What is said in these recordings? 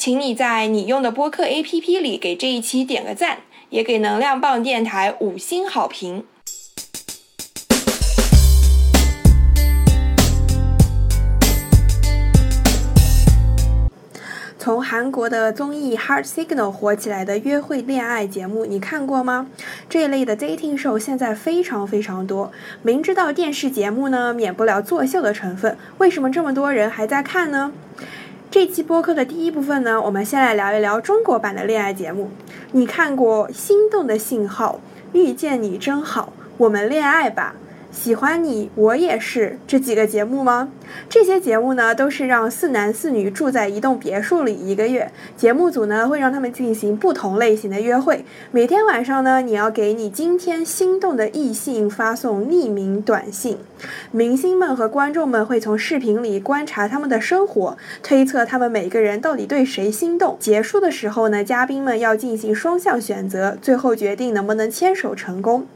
请你在你用的播客 APP 里给这一期点个赞，也给能量棒电台五星好评。从韩国的综艺《Heart Signal》火起来的约会恋爱节目，你看过吗？这一类的 dating show 现在非常非常多。明知道电视节目呢免不了作秀的成分，为什么这么多人还在看呢？这期播客的第一部分呢，我们先来聊一聊中国版的恋爱节目。你看过《心动的信号》《遇见你真好》《我们恋爱吧》？喜欢你，我也是这几个节目吗？这些节目呢，都是让四男四女住在一栋别墅里一个月，节目组呢会让他们进行不同类型的约会。每天晚上呢，你要给你今天心动的异性发送匿名短信。明星们和观众们会从视频里观察他们的生活，推测他们每个人到底对谁心动。结束的时候呢，嘉宾们要进行双向选择，最后决定能不能牵手成功。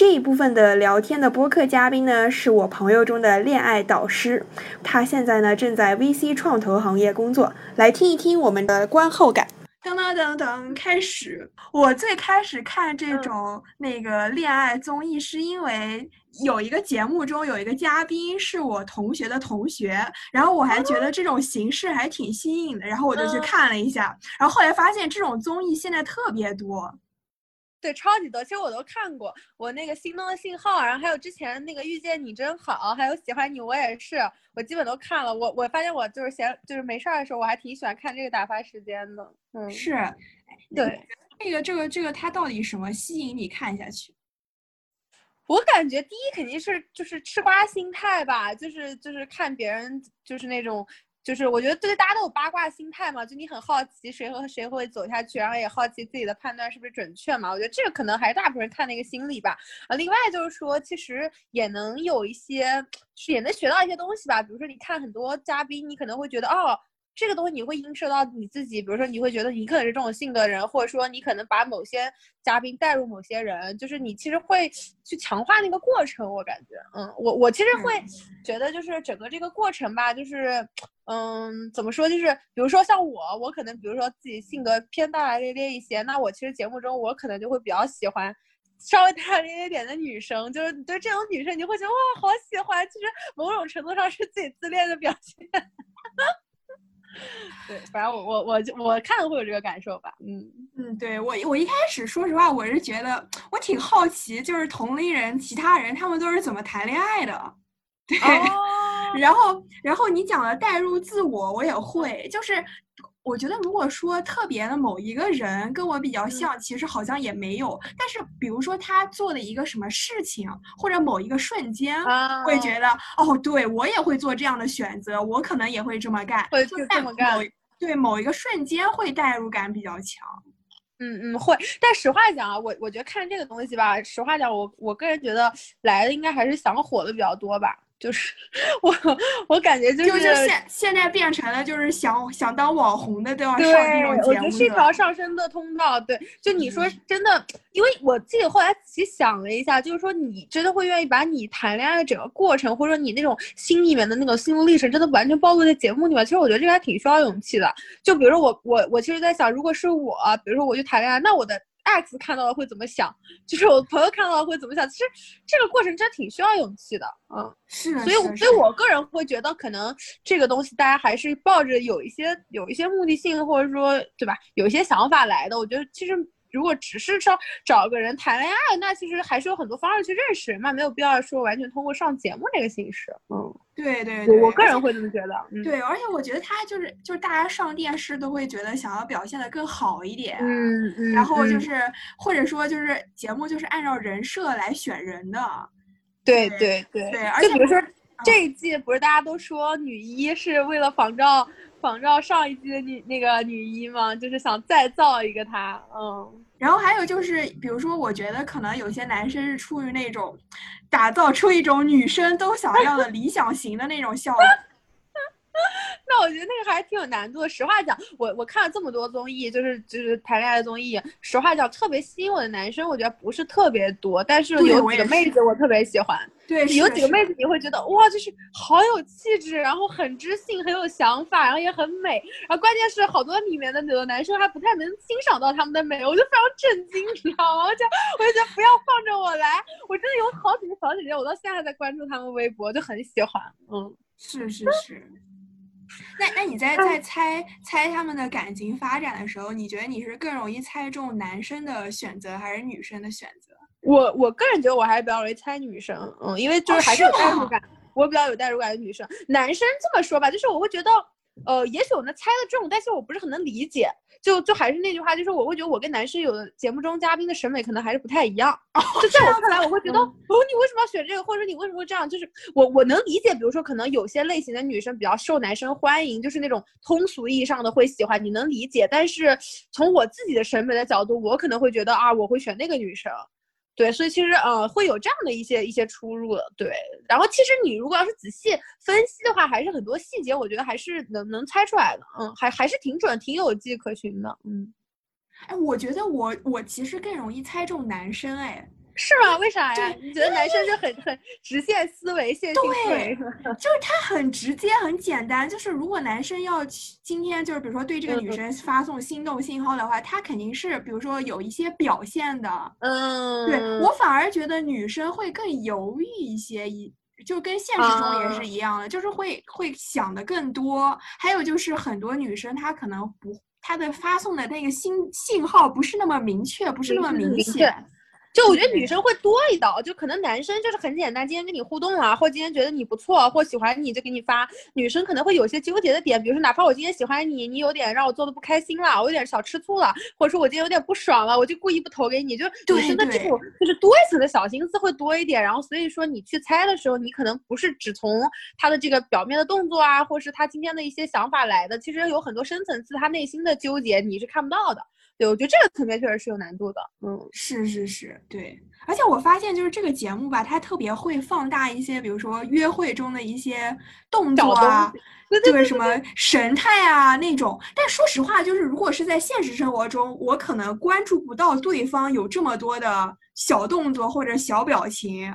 这一部分的聊天的播客嘉宾呢，是我朋友中的恋爱导师，他现在呢正在 VC 创投行业工作。来听一听我们的观后感。噔噔噔噔，开始。我最开始看这种那个恋爱综艺，是因为有一个节目中有一个嘉宾是我同学的同学，然后我还觉得这种形式还挺新颖的，然后我就去看了一下。然后后来发现这种综艺现在特别多。对，超级多，其实我都看过，我那个心动的信号，然后还有之前那个遇见你真好，还有喜欢你我也是，我基本都看了。我我发现我就是闲，就是没事儿的时候，我还挺喜欢看这个打发时间的。嗯，是，对，这个这个这个它到底什么吸引你看下去？我感觉第一肯定是就是吃瓜心态吧，就是就是看别人就是那种。就是我觉得，对大家都有八卦心态嘛，就你很好奇谁和谁会走下去，然后也好奇自己的判断是不是准确嘛。我觉得这个可能还是大部分人看的一个心理吧。啊，另外就是说，其实也能有一些，也能学到一些东西吧。比如说，你看很多嘉宾，你可能会觉得，哦。这个东西你会映射到你自己，比如说你会觉得你可能是这种性格的人，或者说你可能把某些嘉宾带入某些人，就是你其实会去强化那个过程。我感觉，嗯，我我其实会觉得就是整个这个过程吧，就是，嗯，怎么说，就是比如说像我，我可能比如说自己性格偏大大咧咧一些，那我其实节目中我可能就会比较喜欢稍微大大咧咧点的女生，就是对这种女生你会觉得哇好喜欢，其实某种程度上是自己自恋的表现。对，反正我我我就我看会有这个感受吧，嗯嗯，对我我一开始说实话，我是觉得我挺好奇，就是同龄人其他人他们都是怎么谈恋爱的，对，然后然后你讲的代入自我，我也会，就是。我觉得，如果说特别的某一个人跟我比较像，其实好像也没有。但是，比如说他做的一个什么事情，或者某一个瞬间，会觉得哦，对我也会做这样的选择，我可能也会这么干。会这么干。对某一个瞬间会代入感比较强。嗯嗯，会。但实话讲啊，我我觉得看这个东西吧，实话讲，我我个人觉得来的应该还是想火的比较多吧。就是 我，我感觉就是就现现在变成了，就是想想当网红的都要上这种节目。我觉得是一条上升的通道。对，就你说真的，因为我自己后来仔细想了一下，就是说你真的会愿意把你谈恋爱的整个过程，或者说你那种心里面的那种心路历程，真的完全暴露在节目里面。其实我觉得这个还挺需要勇气的。就比如说我我我其实在想，如果是我，比如说我去谈恋爱，那我的。X 看到了会怎么想？就是我朋友看到了会怎么想？其实这个过程真挺需要勇气的，嗯，是。所以，所以我个人会觉得，可能这个东西大家还是抱着有一些有一些目的性，或者说，对吧？有一些想法来的。我觉得，其实如果只是说找个人谈恋爱，那其实还是有很多方式去认识人嘛，没有必要说完全通过上节目这个形式。嗯，对对对，我个人会这么觉得。对，而且我觉得他就是就是大家上电视都会觉得想要表现的更好一点，嗯嗯，然后就是或者说就是节目就是按照人设来选人的。对对对对，而且比如说这一季不是大家都说女一是为了仿照仿照上一季的女那个女一吗？就是想再造一个她，嗯。然后还有就是，比如说，我觉得可能有些男生是出于那种打造出一种女生都想要的理想型的那种效果。那我觉得那个还挺有难度的。实话讲，我我看了这么多综艺，就是就是谈恋爱的综艺。实话讲，特别吸引我的男生，我觉得不是特别多，但是有几个妹子我特别喜欢。对，有几个妹子你会觉得哇，就是好有气质，然后很知性，很有想法，然后也很美。然后关键是好多里面的有的男生还不太能欣赏到他们的美，我就非常震惊，你知道吗？我就我就觉得不要放着我来，我真的有好几个小姐姐，我到现在还在关注他们微博，就很喜欢。嗯，是是是。那那你在在猜猜他们的感情发展的时候，你觉得你是更容易猜中男生的选择还是女生的选择？我我个人觉得我还是比较容易猜女生，嗯，因为就是还是有代入感，我比较有代入感的女生。男生这么说吧，就是我会觉得，呃，也许我能猜得中，但是我不是很能理解。就就还是那句话，就是我会觉得我跟男生有的节目中嘉宾的审美可能还是不太一样。就在我看来，我会觉得，哦，你为什么要选这个，或者说你为什么会这样？就是我我能理解，比如说可能有些类型的女生比较受男生欢迎，就是那种通俗意义上的会喜欢，你能理解。但是从我自己的审美的角度，我可能会觉得啊，我会选那个女生。对，所以其实呃会有这样的一些一些出入，对。然后其实你如果要是仔细分析的话，还是很多细节，我觉得还是能能猜出来的，嗯，还还是挺准，挺有迹可循的，嗯。哎，我觉得我我其实更容易猜中男生，哎。是吗？为啥呀？你觉得男生就很很直线思维、线性思维，就是他很直接、很简单。就是如果男生要今天就是比如说对这个女生发送心动信号的话，他肯定是比如说有一些表现的。嗯，对我反而觉得女生会更犹豫一些，一就跟现实中也是一样的，就是会会想的更多。还有就是很多女生她可能不，她的发送的那个信信号不是那么明确，不是那么明显。就我觉得女生会多一道，就可能男生就是很简单，今天跟你互动啊，或今天觉得你不错，或喜欢你就给你发。女生可能会有些纠结的点，比如说哪怕我今天喜欢你，你有点让我做的不开心了，我有点小吃醋了，或者说我今天有点不爽了，我就故意不投给你。就女生的这种就是多一层的小心思会多一点。然后所以说你去猜的时候，你可能不是只从他的这个表面的动作啊，或是他今天的一些想法来的，其实有很多深层次他内心的纠结你是看不到的。对，我觉得这个层面确实是有难度的。嗯，是是是，对。而且我发现，就是这个节目吧，它特别会放大一些，比如说约会中的一些动作啊，就是什么神态啊那种。但说实话，就是如果是在现实生活中，我可能关注不到对方有这么多的小动作或者小表情。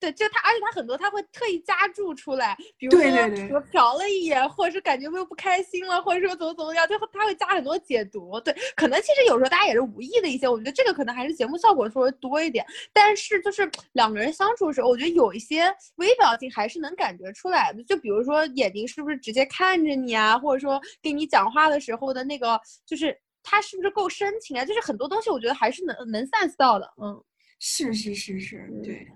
对，就他，而且他很多他会特意加注出来，比如说我瞟了一眼，或者是感觉又不开心了，或者说怎么怎么样，最后他会加很多解读。对，可能其实有时候大家也是无意的一些，我觉得这个可能还是节目效果稍微多一点。但是就是两个人相处的时候，我觉得有一些微表情还是能感觉出来的。就比如说眼睛是不是直接看着你啊，或者说跟你讲话的时候的那个，就是他是不是够深情啊？就是很多东西我觉得还是能能 sense 到的。嗯，是是是是，对。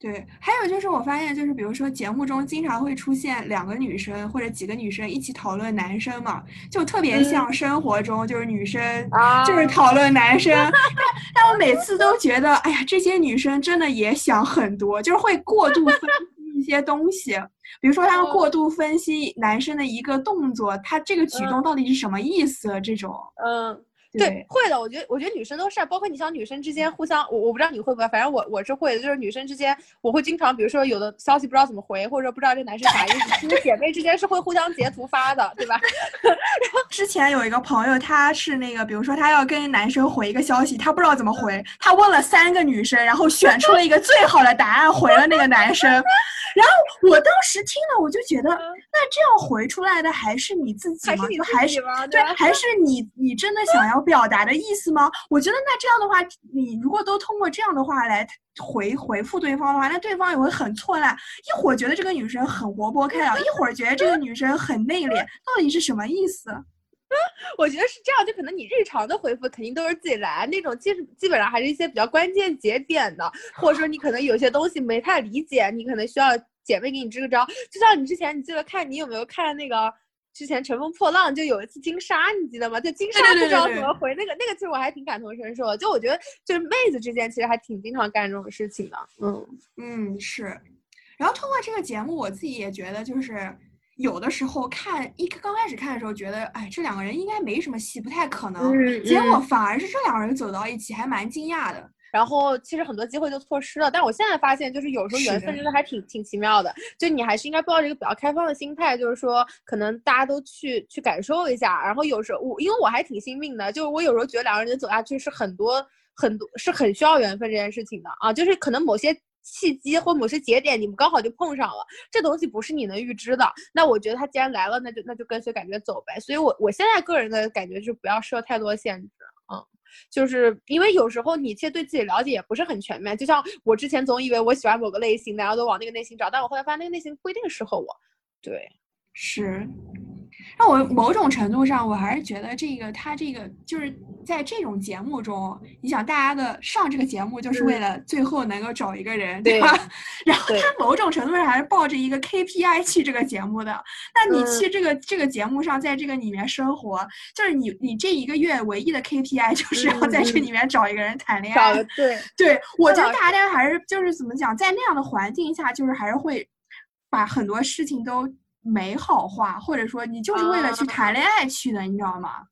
对，还有就是我发现，就是比如说节目中经常会出现两个女生或者几个女生一起讨论男生嘛，就特别像生活中就是女生就是讨论男生，但 但我每次都觉得，哎呀，这些女生真的也想很多，就是会过度分析一些东西，比如说她们过度分析男生的一个动作，他这个举动到底是什么意思这种，嗯。对，会的。我觉得，我觉得女生都是，包括你像女生之间互相，我我不知道你会不会，反正我我是会的。就是女生之间，我会经常，比如说有的消息不知道怎么回，或者不知道这男生啥意思，其实姐妹之间是会互相截图发的，对吧？然后之前有一个朋友，他是那个，比如说他要跟男生回一个消息，他不知道怎么回，他问了三个女生，然后选出了一个最好的答案回了那个男生。然后我当时听了，我就觉得，那这样回出来的还是你自己吗？还是对，还是你你真的想要表达的意思吗？我觉得那这样的话，你如果都通过这样的话来回回复对方的话，那对方也会很错乱。一会儿觉得这个女生很活泼开朗，一会儿觉得这个女生很内敛，到底是什么意思？我觉得是这样，就可能你日常的回复肯定都是自己来，那种基基本上还是一些比较关键节点的，或者说你可能有些东西没太理解，你可能需要。姐妹给你支个招。就像你之前，你记得看你有没有看那个之前《乘风破浪》，就有一次金莎，你记得吗？就金莎不知道怎么回那个那个，其实我还挺感同身受的。就我觉得，就是妹子之间其实还挺经常干这种事情的。嗯嗯是。然后通过这个节目，我自己也觉得就是。有的时候看一刚开始看的时候，觉得哎，这两个人应该没什么戏，不太可能。结果反而是这两个人走到一起，还蛮惊讶的。然后其实很多机会就错失了。但我现在发现，就是有时候缘分真的还挺挺奇妙的。就你还是应该抱着一个比较开放的心态，就是说可能大家都去去感受一下。然后有时候我因为我还挺信命的，就是我有时候觉得两个人走下去是很多很多是很需要缘分这件事情的啊，就是可能某些。契机或某些节点，你们刚好就碰上了，这东西不是你能预知的。那我觉得他既然来了，那就那就跟随感觉走呗。所以，我我现在个人的感觉是不要设太多限制，嗯，就是因为有时候你其实对自己了解也不是很全面。就像我之前总以为我喜欢某个类型，然后都往那个类型找，但我后来发现那个类型不一定适合我。对，是。那我某种程度上，我还是觉得这个他这个就是在这种节目中，你想大家的上这个节目就是为了最后能够找一个人，对吧？然后他某种程度上还是抱着一个 KPI 去这个节目的。那你去这个这个节目上，在这个里面生活，就是你你这一个月唯一的 KPI 就是要在这里面找一个人谈恋爱。对对，我觉得大家还是就是怎么讲，在那样的环境下，就是还是会把很多事情都。美好化，或者说你就是为了去谈恋爱去的，你知道吗？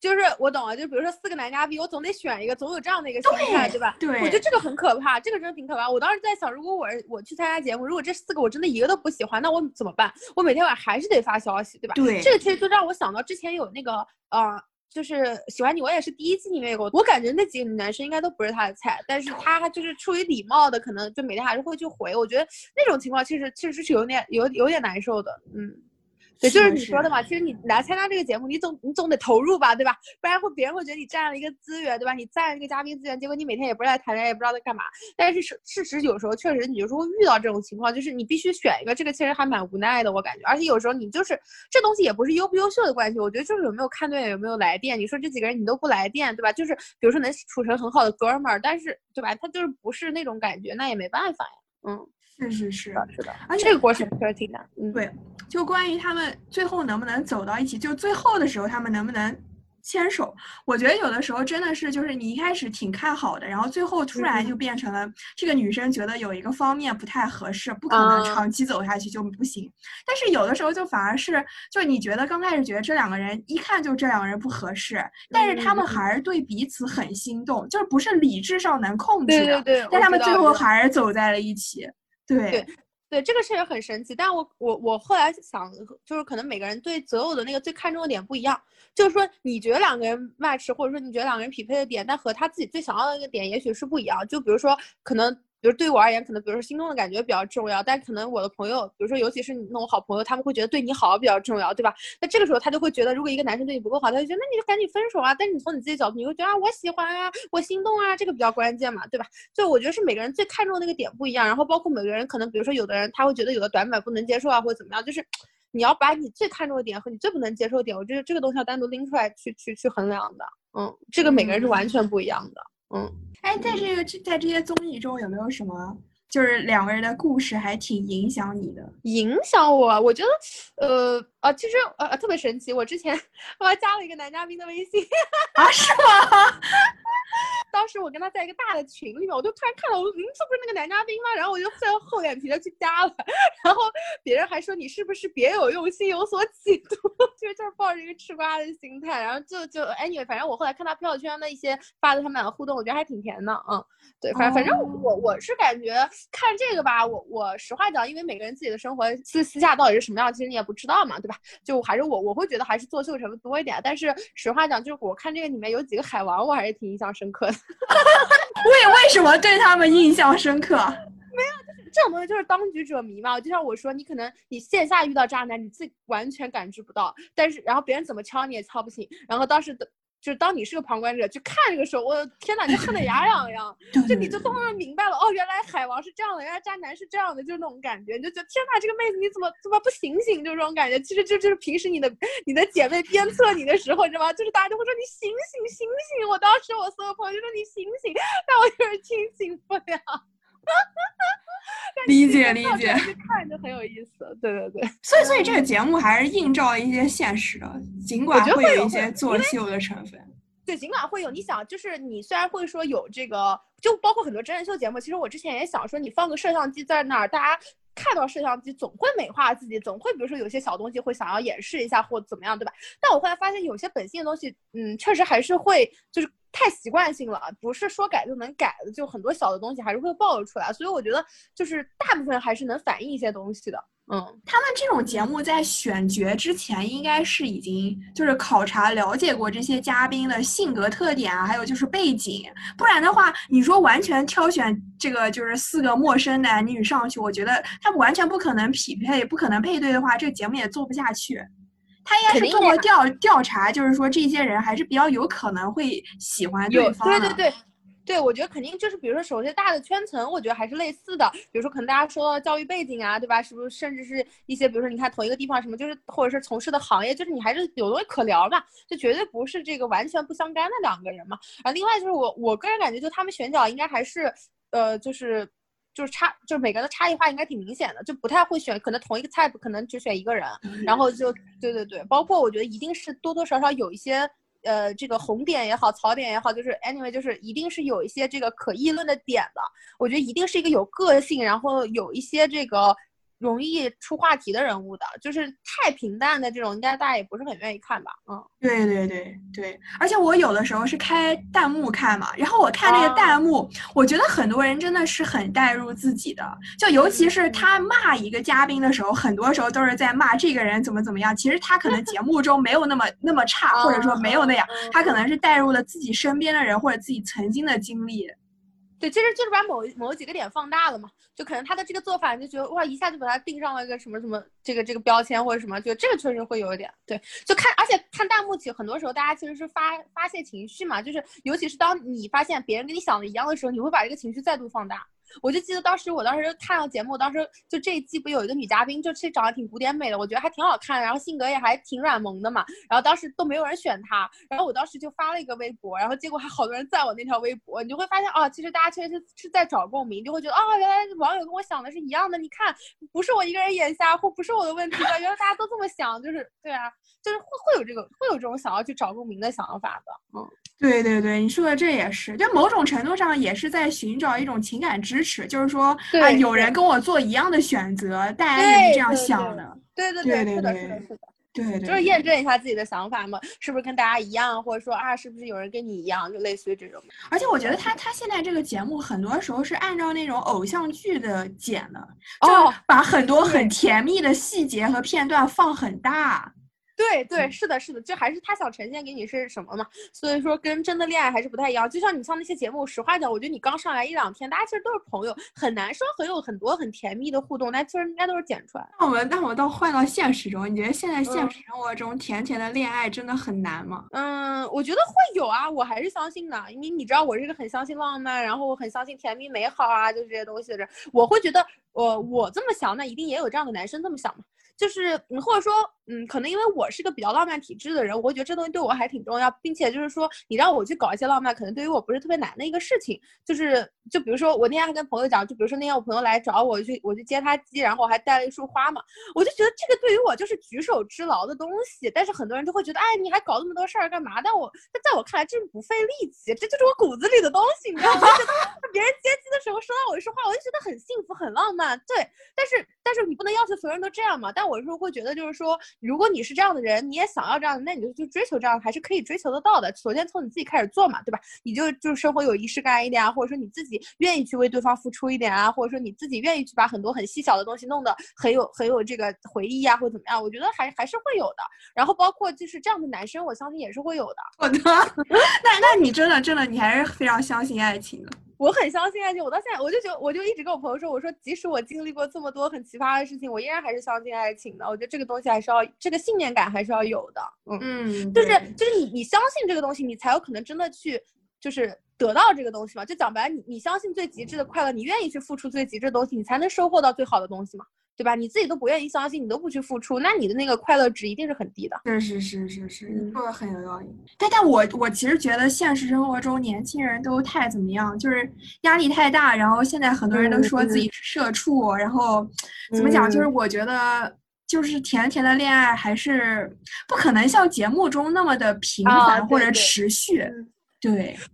就是我懂了，就比如说四个男嘉宾，我总得选一个，总有这样的一个心态，对吧？对，我觉得这个很可怕，这个真的挺可怕。我当时在想，如果我我去参加节目，如果这四个我真的一个都不喜欢，那我怎么办？我每天晚上还是得发消息，对吧？对，这个其实就让我想到之前有那个呃。就是喜欢你，我也是第一季里面有过，我感觉那几个男生应该都不是他的菜，但是他就是出于礼貌的，可能就每天还是会去回。我觉得那种情况其实确实是有点有有点难受的，嗯。对，就是你说的嘛。其实你来参加这个节目，你总你总得投入吧，对吧？不然会别人会觉得你占了一个资源，对吧？你占了一个嘉宾资源，结果你每天也不是在谈恋爱，也不知道在干嘛。但是事事实有时候确实，你有时候会遇到这种情况，就是你必须选一个。这个其实还蛮无奈的，我感觉。而且有时候你就是这东西也不是优不优秀的关系，我觉得就是有没有看对，有没有来电。你说这几个人你都不来电，对吧？就是比如说能处成很好的哥们儿，但是对吧？他就是不是那种感觉，那也没办法呀。嗯。是是是是的，而且这个过程确实挺难。嗯，对，就关于他们最后能不能走到一起，就最后的时候他们能不能牵手，我觉得有的时候真的是就是你一开始挺看好的，然后最后突然就变成了这个女生觉得有一个方面不太合适，不可能长期走下去就不行。但是有的时候就反而是，就你觉得刚开始觉得这两个人一看就这两个人不合适，但是他们还是对彼此很心动，就是不是理智上能控制的，对对对，但他们最后还是走在了一起。对对对，这个确实很神奇。但我我我后来想，就是可能每个人对择偶的那个最看重的点不一样。就是说，你觉得两个人 match，或者说你觉得两个人匹配的点，但和他自己最想要的那个点，也许是不一样。就比如说，可能。比如对于我而言，可能比如说心动的感觉比较重要，但可能我的朋友，比如说尤其是你那种好朋友，他们会觉得对你好比较重要，对吧？那这个时候他就会觉得，如果一个男生对你不够好，他就觉得那你就赶紧分手啊。但是你从你自己角度，你会觉得啊，我喜欢啊，我心动啊，这个比较关键嘛，对吧？所以我觉得是每个人最看重的那个点不一样，然后包括每个人可能，比如说有的人他会觉得有的短板不能接受啊，或者怎么样，就是你要把你最看重的点和你最不能接受的点，我觉得这个东西要单独拎出来去去去衡量的。嗯，这个每个人是完全不一样的。嗯，嗯哎，在这个在这些综艺中有没有什么？就是两个人的故事还挺影响你的，影响我，我觉得，呃，啊，其实呃特别神奇，我之前我还加了一个男嘉宾的微信啊，是吗？当时我跟他在一个大的群里面，我就突然看到，我嗯，这不是那个男嘉宾吗？然后我就非常厚脸皮的去加了，然后别人还说你是不是别有用心，有所企图，就是就是抱着一个吃瓜的心态，然后就就 anyway，反正我后来看他朋友圈的一些发的他们俩的互动，我觉得还挺甜的，嗯，对，反正反正我我是感觉看这个吧，我我实话讲，因为每个人自己的生活私私下到底是什么样，其实你也不知道嘛，对吧？就还是我我会觉得还是作秀成分多一点，但是实话讲，就是我看这个里面有几个海王，我还是挺印象深刻的。为为什么对他们印象深刻？没有，就是这种东西就是当局者迷嘛。就像我说，你可能你线下遇到渣男，你自己完全感知不到，但是然后别人怎么敲你也敲不醒。然后当时的。就是当你是个旁观者去看这个时候，我的天哪，就恨得牙痒痒。就你就突然明白了，哦，原来海王是这样的，原来渣男是这样的，就是那种感觉，你就觉得天哪，这个妹子你怎么怎么不醒醒？就这种感觉。其实就就是平时你的你的姐妹鞭策你的时候，你知道吗？就是大家就会说你醒醒醒醒。我当时我所有朋友就说你醒醒，但我就是清醒不了。理 解理解。看就很有意思。对对对，所以所以这个节目还是映照了一些现实的，尽管会有一些作秀的成分。对，尽管会有，你想，就是你虽然会说有这个，就包括很多真人秀节目，其实我之前也想说，你放个摄像机在那儿，大家看到摄像机总会美化自己，总会比如说有些小东西会想要掩饰一下或怎么样，对吧？但我后来发现有些本性的东西，嗯，确实还是会就是太习惯性了，不是说改就能改的，就很多小的东西还是会暴露出来，所以我觉得就是大部分还是能反映一些东西的。嗯，他们这种节目在选角之前，应该是已经就是考察了解过这些嘉宾的性格特点啊，还有就是背景，不然的话，你说完全挑选这个就是四个陌生男女上去，我觉得他们完全不可能匹配，不可能配对的话，这个节目也做不下去。他应该是通过调调查，就是说这些人还是比较有可能会喜欢对方。对对对。对，我觉得肯定就是，比如说，首先大的圈层，我觉得还是类似的。比如说，可能大家说到教育背景啊，对吧？是不是？甚至是一些，比如说，你看同一个地方什么，就是或者是从事的行业，就是你还是有东西可聊嘛，就绝对不是这个完全不相干的两个人嘛。啊，另外就是我我个人感觉，就他们选角应该还是，呃，就是就是差，就是每个人的差异化应该挺明显的，就不太会选，可能同一个菜可能只选一个人，然后就对对对，包括我觉得一定是多多少少有一些。呃，这个红点也好，槽点也好，就是 anyway，就是一定是有一些这个可议论的点的。我觉得一定是一个有个性，然后有一些这个。容易出话题的人物的，就是太平淡的这种，应该大家也不是很愿意看吧？嗯，对对对对，而且我有的时候是开弹幕看嘛，然后我看那个弹幕，我觉得很多人真的是很带入自己的，就尤其是他骂一个嘉宾的时候，很多时候都是在骂这个人怎么怎么样，其实他可能节目中没有那么那么差，或者说没有那样，他可能是带入了自己身边的人或者自己曾经的经历。对，其实就是把某某几个点放大了嘛，就可能他的这个做法，就觉得哇，一下就把他定上了一个什么什么这个这个标签或者什么，就这个确实会有一点。对，就看，而且看弹幕，其实很多时候大家其实是发发泄情绪嘛，就是尤其是当你发现别人跟你想的一样的时候，你会把这个情绪再度放大。我就记得当时，我当时看到节目，当时就这一季不有一个女嘉宾，就其实长得挺古典美的，我觉得还挺好看，然后性格也还挺软萌的嘛。然后当时都没有人选她，然后我当时就发了一个微博，然后结果还好多人赞我那条微博。你就会发现啊，其实大家确实是在找共鸣，就会觉得啊，原来网友跟我想的是一样的。你看，不是我一个人眼瞎，或不是我的问题的，原来大家都这么想，就是对啊，就是会会有这个会有这种想要去找共鸣的想法的，嗯。对对对，你说的这也是，就某种程度上也是在寻找一种情感支持，就是说啊，有人跟我做一样的选择，大家也是这样想的。对对对对对，是的，是的，对对，就是验证一下自己的想法嘛，是不是跟大家一样，或者说啊，是不是有人跟你一样，就类似于这种。而且我觉得他他现在这个节目很多时候是按照那种偶像剧的剪的，就把很多很甜蜜的细节和片段放很大。对对，是的，是的，就还是他想呈现给你是什么嘛？所以说跟真的恋爱还是不太一样。就像你像那些节目，实话讲，我觉得你刚上来一两天，大家其实都是朋友，很难说很有很多很甜蜜的互动，但其实应该都是剪出来。那我们那我们到换到现实中，你觉得现在现实生活中甜甜的恋爱真的很难吗？嗯，我觉得会有啊，我还是相信的，因为你知道我是一个很相信浪漫，然后我很相信甜蜜美好啊，就这些东西的人，我会觉得，我我这么想，那一定也有这样的男生这么想嘛。就是嗯，或者说嗯，可能因为我是个比较浪漫体质的人，我会觉得这东西对我还挺重要，并且就是说，你让我去搞一些浪漫，可能对于我不是特别难的一个事情。就是就比如说，我那天还跟朋友讲，就比如说那天我朋友来找我去，我去接他机，然后我还带了一束花嘛，我就觉得这个对于我就是举手之劳的东西。但是很多人就会觉得，哎，你还搞那么多事儿干嘛？但我但在我看来，这不费力气，这就是我骨子里的东西，你知道吗？别人接机的时候收到我一束花，我就觉得很幸福，很浪漫。对，但是但是你不能要求所有人都这样嘛。但我是会觉得，就是说，如果你是这样的人，你也想要这样的，那你就去追求这样，还是可以追求得到的。首先从你自己开始做嘛，对吧？你就就生活有仪式感一点啊，或者说你自己愿意去为对方付出一点啊，或者说你自己愿意去把很多很细小的东西弄得很有很有这个回忆啊，或怎么样？我觉得还还是会有的。然后包括就是这样的男生，我相信也是会有的。我的，那那你真的真的你还是非常相信爱情的。我很相信爱情，我到现在我就觉得，我就一直跟我朋友说，我说即使我经历过这么多很奇葩的事情，我依然还是相信爱情的。我觉得这个东西还是要这个信念感还是要有的。嗯嗯，就是就是你你相信这个东西，你才有可能真的去就是得到这个东西嘛。就讲白了，你你相信最极致的快乐，你愿意去付出最极致的东西，你才能收获到最好的东西嘛。对吧？你自己都不愿意相信，你都不去付出，那你的那个快乐值一定是很低的。是是是是是，嗯你说的很有道理。但但我我其实觉得现实生活中年轻人都太怎么样，就是压力太大，然后现在很多人都说自己是社畜，然后怎么讲，就是嗯我觉得。就是甜甜的恋爱还是不可能像节目中那么的频啊繁或者持续，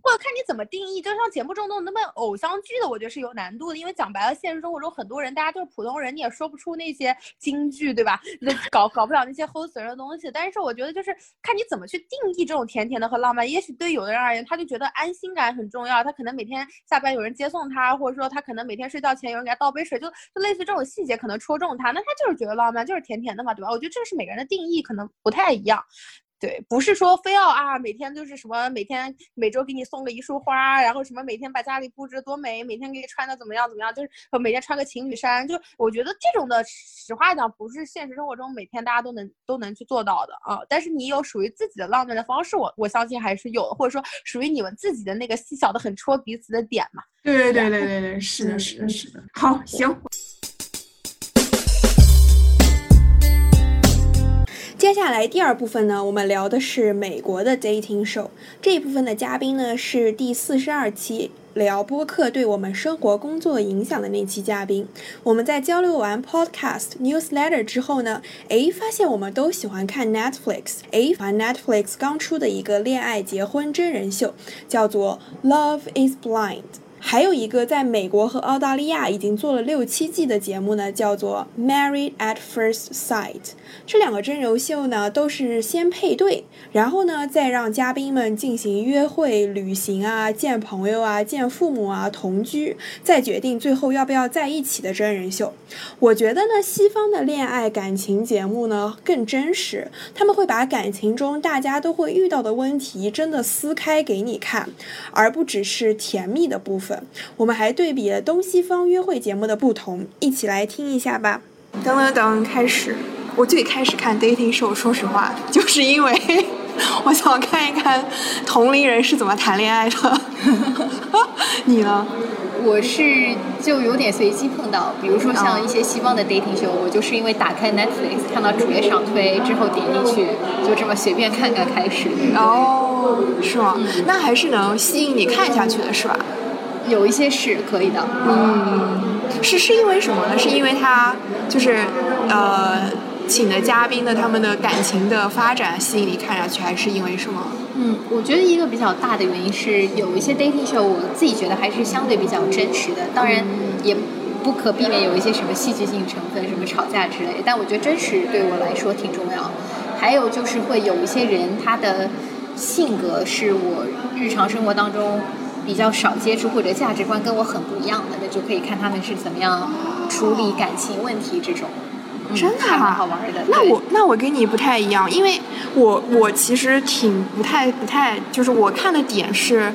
或者看你怎么定义，就像节目中那种那么偶像剧的，我觉得是有难度的。因为讲白了，现实生活中很多人，大家都是普通人，你也说不出那些京剧，对吧？那 搞搞不了那些齁死人的东西。但是我觉得就是看你怎么去定义这种甜甜的和浪漫。也许对有的人而言，他就觉得安心感很重要，他可能每天下班有人接送他，或者说他可能每天睡觉前有人给他倒杯水，就就类似这种细节可能戳中他，那他就是觉得浪漫，就是甜甜的嘛，对吧？我觉得这个是每个人的定义可能不太一样。对，不是说非要啊，每天就是什么，每天每周给你送个一束花，然后什么每天把家里布置多美，每天给你穿的怎么样怎么样，就是呃每天穿个情侣衫，就我觉得这种的，实话讲，不是现实生活中每天大家都能都能去做到的啊。但是你有属于自己的浪漫的方式，我我相信还是有的，或者说属于你们自己的那个细小的很戳彼此的点嘛。对对对对对对，是的，嗯是的，是的。好，行，接下来第二部分呢，我们聊的是美国的 dating show。这一部分的嘉宾呢是第四十二期聊播客对我们生活工作影响的那期嘉宾。我们在交流完 podcast newsletter 之后呢，诶，发现我们都喜欢看 Netflix。诶，把 Netflix 刚出的一个恋爱结婚真人秀，叫做《Love Is Blind》。还有一个在美国和澳大利亚已经做了六七季的节目呢，叫做《Married at First Sight》。这两个真人秀呢，都是先配对，然后呢，再让嘉宾们进行约会、旅行啊、见朋友啊、见父母啊、同居，再决定最后要不要在一起的真人秀。我觉得呢，西方的恋爱感情节目呢更真实，他们会把感情中大家都会遇到的问题真的撕开给你看，而不只是甜蜜的部分。我们还对比了东西方约会节目的不同，一起来听一下吧。等等等，开始。我最开始看 dating show，说实话，就是因为 我想看一看同龄人是怎么谈恋爱的。你呢？我是就有点随机碰到，比如说像一些西方的 dating show，我就是因为打开 Netflix 看到主页上推之后点进去，就这么随便看看开始。哦，是吗？那还是能吸引你看下去的，是吧？有一些是可以的，嗯是是因为什么呢？是因为他就是呃，请的嘉宾的他们的感情的发展吸引你看下去，还是因为什么？嗯，我觉得一个比较大的原因是有一些 dating show，我自己觉得还是相对比较真实的，当然也不可避免有一些什么戏剧性成分，什么吵架之类的，但我觉得真实对我来说挺重要。还有就是会有一些人他的性格是我日常生活当中比较少接触，或者价值观跟我很不一样的，那就可以看他们是怎么样处理感情问题这种。嗯真的好玩的。那我那我跟你不太一样，因为我我其实挺不太不太，就是我看的点是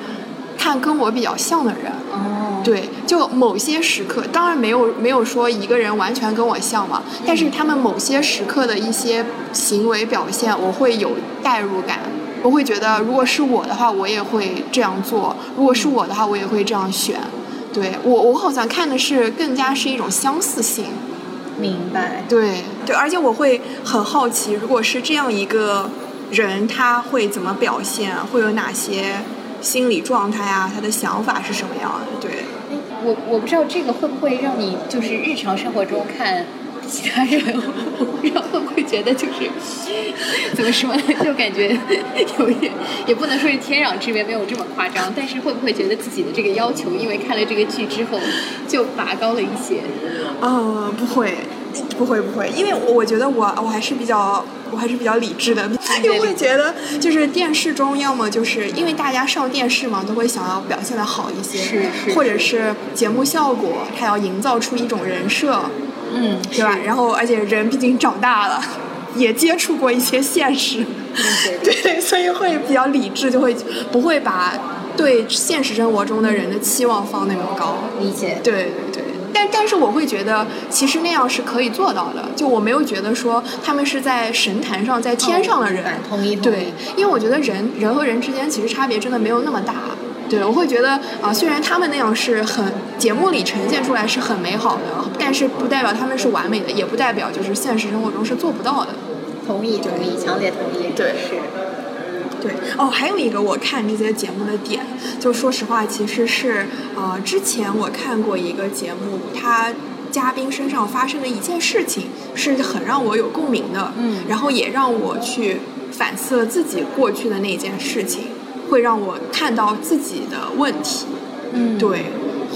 看跟我比较像的人。哦，对，就某些时刻，当然没有没有说一个人完全跟我像嘛，但是他们某些时刻的一些行为表现，我会有代入感。我会觉得，如果是我的话，我也会这样做；如果是我的话，我也会这样选。对我，我好像看的是更加是一种相似性。明白。对对，而且我会很好奇，如果是这样一个人，他会怎么表现，会有哪些心理状态啊？他的想法是什么样的？对。我我不知道这个会不会让你就是日常生活中看其他人，我不知道会不会觉得就是 怎么说呢，就感觉有一点，也不能说是天壤之别，没有这么夸张，但是会不会觉得自己的这个要求，因为看了这个剧之后就拔高了一些？呃，不会，不会，不会，因为我我觉得我我还是比较我还是比较理智的，因为会觉得就是电视中要么就是因为大家上电视嘛，都会想要表现的好一些，是是。或者是节目效果，它要营造出一种人设，嗯，对吧？然后而且人毕竟长大了，也接触过一些现实，对对 对，所以会比较理智，就会不会把对现实生活中的人的期望放那么高。理解。对对对，但但是我会觉得，其实那样是可以做到的。就我没有觉得说他们是在神坛上，在天上的人。同意同意对，因为我觉得人人和人之间其实差别真的没有那么大。对，我会觉得啊、虽然他们那样是很节目里呈现出来是很美好的，但是不代表他们是完美的，也不代表就是现实生活中是做不到的。同意同意，强烈同意。对是。对哦，还有一个我看这些节目的点，就说实话，其实是呃，之前我看过一个节目，他嘉宾身上发生的一件事情是很让我有共鸣的，嗯然后也让我去反思了自己过去的那件事情，会让我看到自己的问题，嗯，对，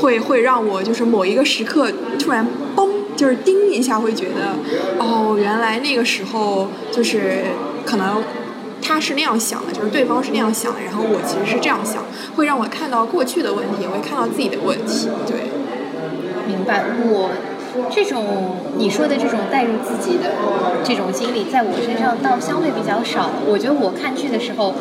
会会让我就是某一个时刻突然嘣，就是叮一下，会觉得哦，原来那个时候就是可能他是那样想的，就是对方是那样想的，然后我其实是这样想，会让我看到过去的问题，也会看到自己的问题，对，明白。我这种你说的这种带入自己的这种经历，在我身上倒相对比较少。我觉得我看剧的时候，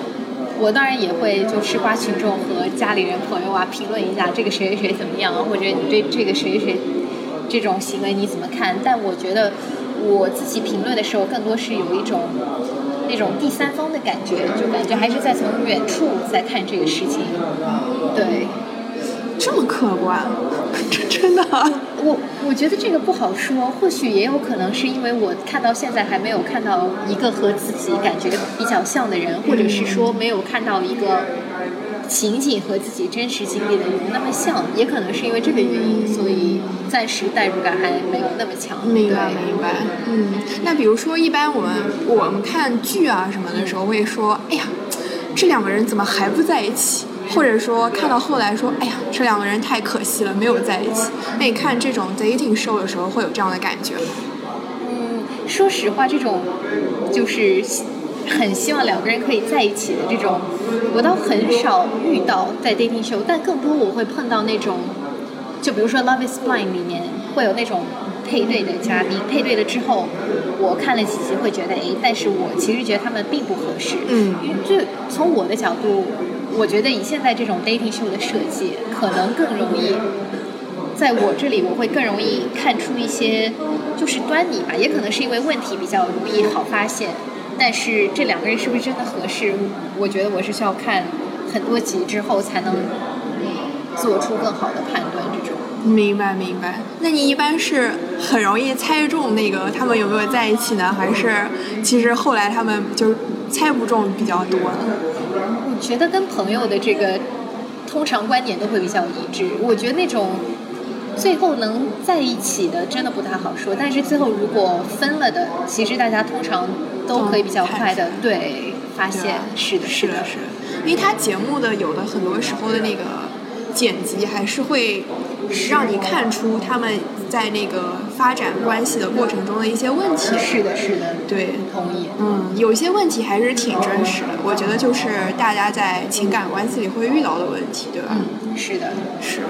我当然也会就吃瓜群众和家里人朋友啊评论一下这个谁谁谁怎么样啊，或者你对这个谁谁谁这种行为你怎么看？但我觉得我自己评论的时候，更多是有一种。那种第三方的感觉，就感觉还是在从远处在看这个事情，对，这么客观，真真的，我我觉得这个不好说，或许也有可能是因为我看到现在还没有看到一个和自己感觉比较像的人，或者是说没有看到一个情景和自己真实经历的有那么像，也可能是因为这个原因，所以暂时代入感还没有那么强。明白明白，嗯，那比如说一般我们我们看剧啊什么的时候会说，哎呀，这两个人怎么还不在一起？或者说看到后来说，哎呀，这两个人太可惜了，没有在一起。那你看这种 dating show 的时候会有这样的感觉吗？嗯，说实话，这种就是很希望两个人可以在一起的这种，我倒很少遇到在 dating show，但更多我会碰到那种，就比如说《Love Is Blind》里面会有那种配对的嘉宾，配对了之后，我看了几集会觉得，哎，但是我其实觉得他们并不合适。嗯就从我的角度，我觉得以现在这种 dating show 的设计，可能更容易，在我这里我会更容易看出一些就是端倪吧，也可能是因为问题比较容易好发现。但是这两个人是不是真的合适，我觉得我是需要看很多集之后才能做出更好的判断。这种明白明白。那你一般是很容易猜中那个他们有没有在一起呢，还是其实后来他们就是猜不中比较多呢？我觉得跟朋友的这个通常观点都会比较一致。我觉得那种最后能在一起的真的不太好说，但是最后如果分了的，其实大家通常都可以比较快的对发现，是的，的，是的，是的，因为他节目的有的很多时候的那个剪辑还是会让你看出他们在那个发展关系的过程中的一些问题。是的，是的，对，同意。嗯，有些问题还是挺真实的，我觉得就是大家在情感关系里会遇到的问题，对吧？嗯，是的，是，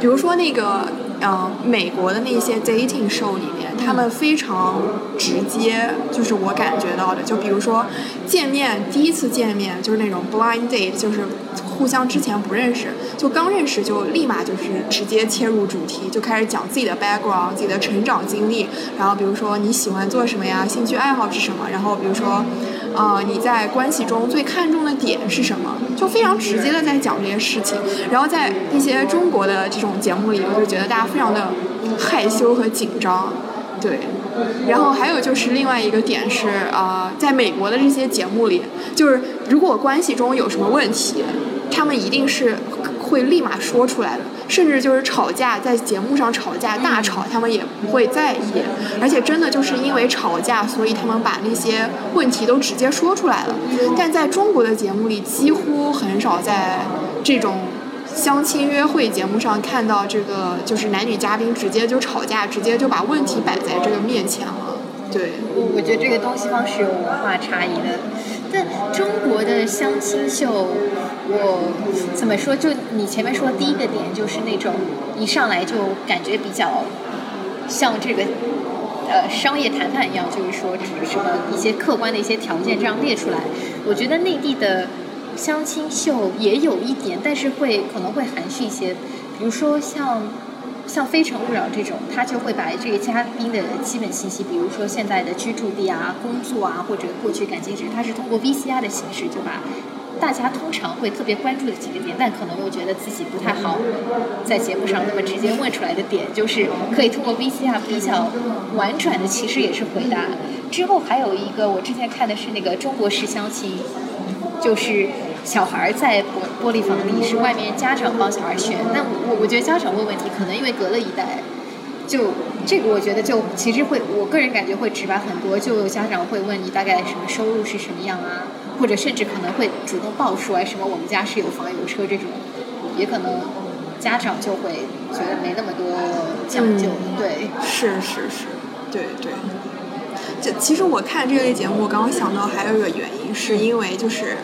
比如说那个，呃，美国的那些 dating show 里面，他们非常直接，就是我感觉到的，就比如说见面第一次见面就是那种 blind date，就是互相之前不认识，就刚认识就立马就是直接切入主题，就开始讲自己的 background、自己的成长经历，然后比如说你喜欢做什么呀，兴趣爱好是什么，然后比如说。啊，你在关系中最看重的点是什么？就非常直接的在讲这些事情。然后在一些中国的这种节目里，我就觉得大家非常的害羞和紧张，对。然后还有就是另外一个点是，啊，在美国的这些节目里，就是如果关系中有什么问题，他们一定是会立马说出来的。甚至就是吵架，在节目上吵架大吵，他们也不会在意，而且真的就是因为吵架，所以他们把那些问题都直接说出来了。但在中国的节目里，几乎很少在这种相亲约会节目上看到这个，就是男女嘉宾直接就吵架，直接就把问题摆在这个面前了。对，我我觉得这个东西方是有文化差异的。但中国的相亲秀，我怎么说？就你前面说第一个点，就是那种一上来就感觉比较像这个呃商业谈判一样，就是说什么一些客观的一些条件这样列出来。我觉得内地的相亲秀也有一点，但是会可能会含蓄一些，比如说像。像《非诚勿扰》这种，他就会把这个嘉宾的基本信息，比如说现在的居住地啊、工作啊，或者过去感情史，他是通过 VCR 的形式就把大家通常会特别关注的几个点，但可能又觉得自己不太好在节目上那么直接问出来的点，就是可以通过 VCR 比较婉转的，其实也是回答。之后还有一个，我之前看的是那个中国式相亲，就是小孩在玻玻璃房里，是外面家长帮小孩选。那我我觉得家长问问题，可能因为隔了一代，就这个我觉得就其实会，我个人感觉会直白很多。就有家长会问你大概什么收入是什么样啊，或者甚至可能会主动报出来什么我们家是有房有车这种，也可能家长就会觉得没那么多讲究。对，是是是，对对。就其实我看这类节目，我刚刚想到还有一个原因，是因为就是，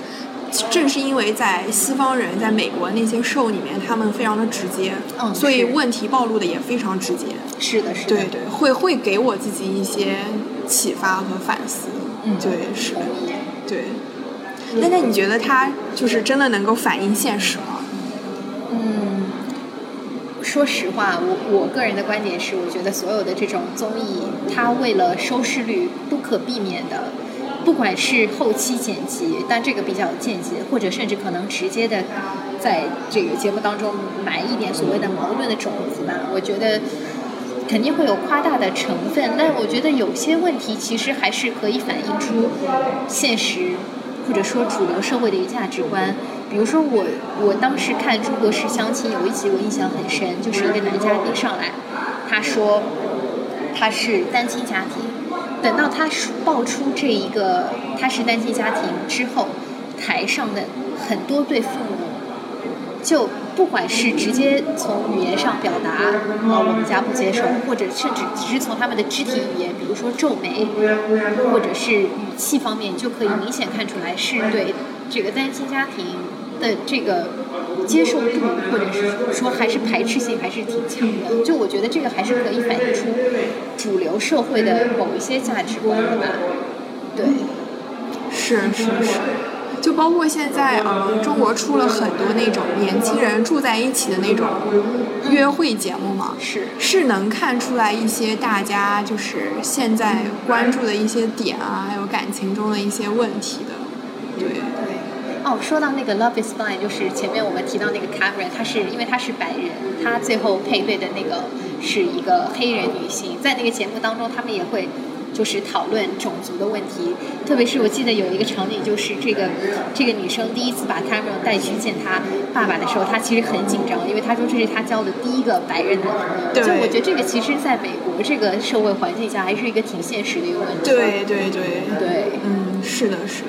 正是因为在西方人在美国那些 show 里面，他们非常的直接，嗯所以问题暴露的也非常直接。是的，是的。对对，会会给我自己一些启发和反思。嗯对，是的。对。那那你觉得它就是真的能够反映现实吗？嗯，说实话，我我个人的观点是，我觉得所有的这种综艺，它为了收视率不可避免的，不管是后期剪辑，但这个比较间接，或者甚至可能直接的在这个节目当中埋一点所谓的矛盾的种子吧。我觉得肯定会有夸大的成分，但我觉得有些问题其实还是可以反映出现实或者说主流社会的一个价值观。比如说我我当时看《中国式相亲》有一集我印象很深，就是一个男嘉宾上来，他说他是单亲家庭，等到他爆出这一个他是单亲家庭之后，台上的很多对父母就不管是直接从语言上表达，啊、我们家不接受，或者甚至只是从他们的肢体语言，比如说皱眉，或者是语气方面，就可以明显看出来是对这个单亲家庭的这个接受度，或者是说还是排斥性还是挺强的。就我觉得这个还是可以反映出主流社会的某一些价值观的吧。对，是是是，就包括现在，呃，中国出了很多那种年轻人住在一起的那种约会节目嘛，是是能看出来一些大家就是现在关注的一些点啊，还有感情中的一些问题的，对，对。哦，说到那个《Love Is Blind》，就是前面我们提到那个 Cameron，她是因为她是白人，她最后配对的那个是一个黑人女性，在那个节目当中，他们也会就是讨论种族的问题。特别是我记得有一个场景，就是这个这个女生第一次把 Cameron 带去见她爸爸的时候，她其实很紧张，因为她说这是她交的第一个白人男朋友。对就我觉得这个其实在美国这个社会环境下，还是一个挺现实的一个问题。对对对，对。嗯，是的，是的。